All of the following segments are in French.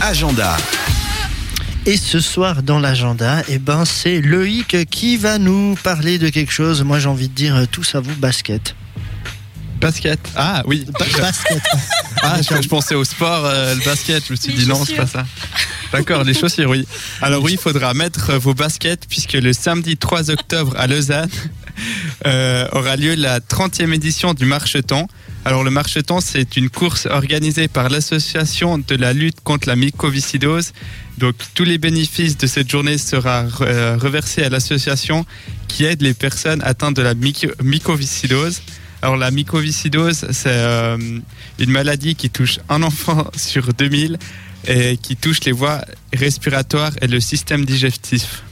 Agenda. Et ce soir dans l'agenda, eh ben c'est Loïc qui va nous parler de quelque chose. Moi j'ai envie de dire euh, tous à vous basket. Basket. Ah oui. Ba- basket. Ah, je, je pensais au sport, euh, le basket. Je me suis Les dit non, c'est pas ça. D'accord, les chaussures, oui. Alors oui, il faudra mettre vos baskets puisque le samedi 3 octobre à Lausanne euh, aura lieu la 30e édition du Marcheton. Alors le Marcheton, c'est une course organisée par l'association de la lutte contre la mycoviscidose. Donc tous les bénéfices de cette journée sera euh, reversés à l'association qui aide les personnes atteintes de la myco- mycoviscidose. Alors la mycoviscidose, c'est euh, une maladie qui touche un enfant sur 2000 et qui touche les voies respiratoires et le système digestif.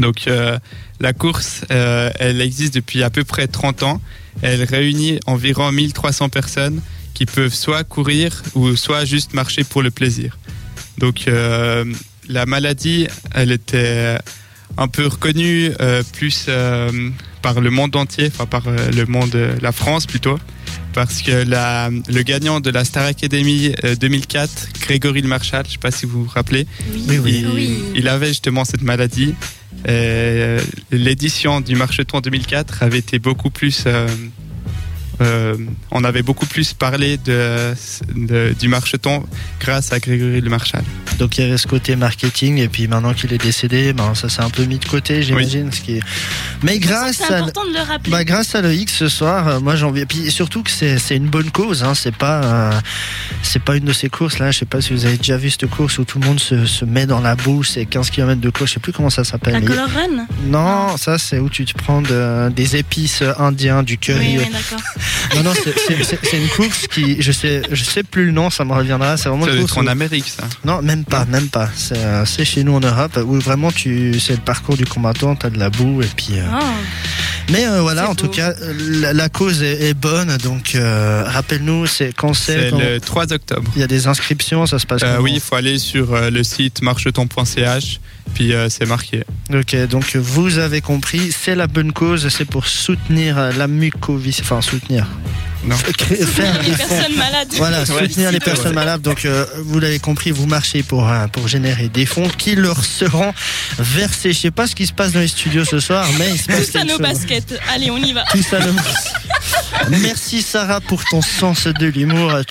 Donc euh, la course, euh, elle existe depuis à peu près 30 ans. Elle réunit environ 1300 personnes qui peuvent soit courir ou soit juste marcher pour le plaisir. Donc euh, la maladie, elle était un peu reconnue euh, plus euh, par le monde entier, enfin par euh, le monde, la France plutôt, parce que la, le gagnant de la Star Academy euh, 2004, Grégory Le Marchal, je ne sais pas si vous vous rappelez, Oui, oui. il, Oui. il avait justement cette maladie. L'édition du Marcheton 2004 avait été beaucoup plus. Euh, on avait beaucoup plus parlé de, de- du Marcheton grâce à Grégory Le Marchal. Donc il y avait ce côté marketing et puis maintenant qu'il est décédé, ben ça s'est un peu mis de côté, j'imagine. Ce qui est... Mais grâce à, important de le rappeler. bah, grâce à Loïc ce soir, euh, moi j'ai envie. Et puis surtout que c'est c'est une bonne cause. Hein, c'est pas euh, c'est pas une de ces courses là. Je sais pas si vous avez déjà vu cette course où tout le monde se, se met dans la boue. C'est 15 km de course. Je sais plus comment ça s'appelle. la color run? Non, ça c'est où tu te prends de- des épices indiens, du curry. Oui, oui, d'accord. Non, non, c'est- c'est c'est- c'est une course qui, je sais, je sais plus le nom, ça me reviendra. C'est vraiment Ça une course. être en où- Amérique, ça. Non, même pas, même pas. C'est euh, c'est chez nous en Europe où vraiment tu, c'est le parcours du combattant, t'as de la boue et puis. euh, Mais euh, voilà, en tout cas, euh, la, la cause est, est bonne, donc euh, rappelle-nous, c'est quand c'est. Quand- le 3 octobre. Il y a des inscriptions, ça se passe. Euh, oui, il faut aller sur euh, le site marcheton.ch, puis euh, c'est marqué. Ok, donc vous avez compris, c'est la bonne cause, c'est pour soutenir la mucoviscidose, enfin soutenir. Non. Cré- faire Les personnes malades. Voilà, Ouais. soutenir les personnes malades. Donc, euh, vous l'avez compris, vous marchez pour, euh, pour générer des fonds qui leur seront versés. Je sais pas ce qui se passe dans les studios ce soir, mais il se passe Tous à quelque nos chose. baskets. Allez, on y va. Merci Sarah pour ton sens de l'humour.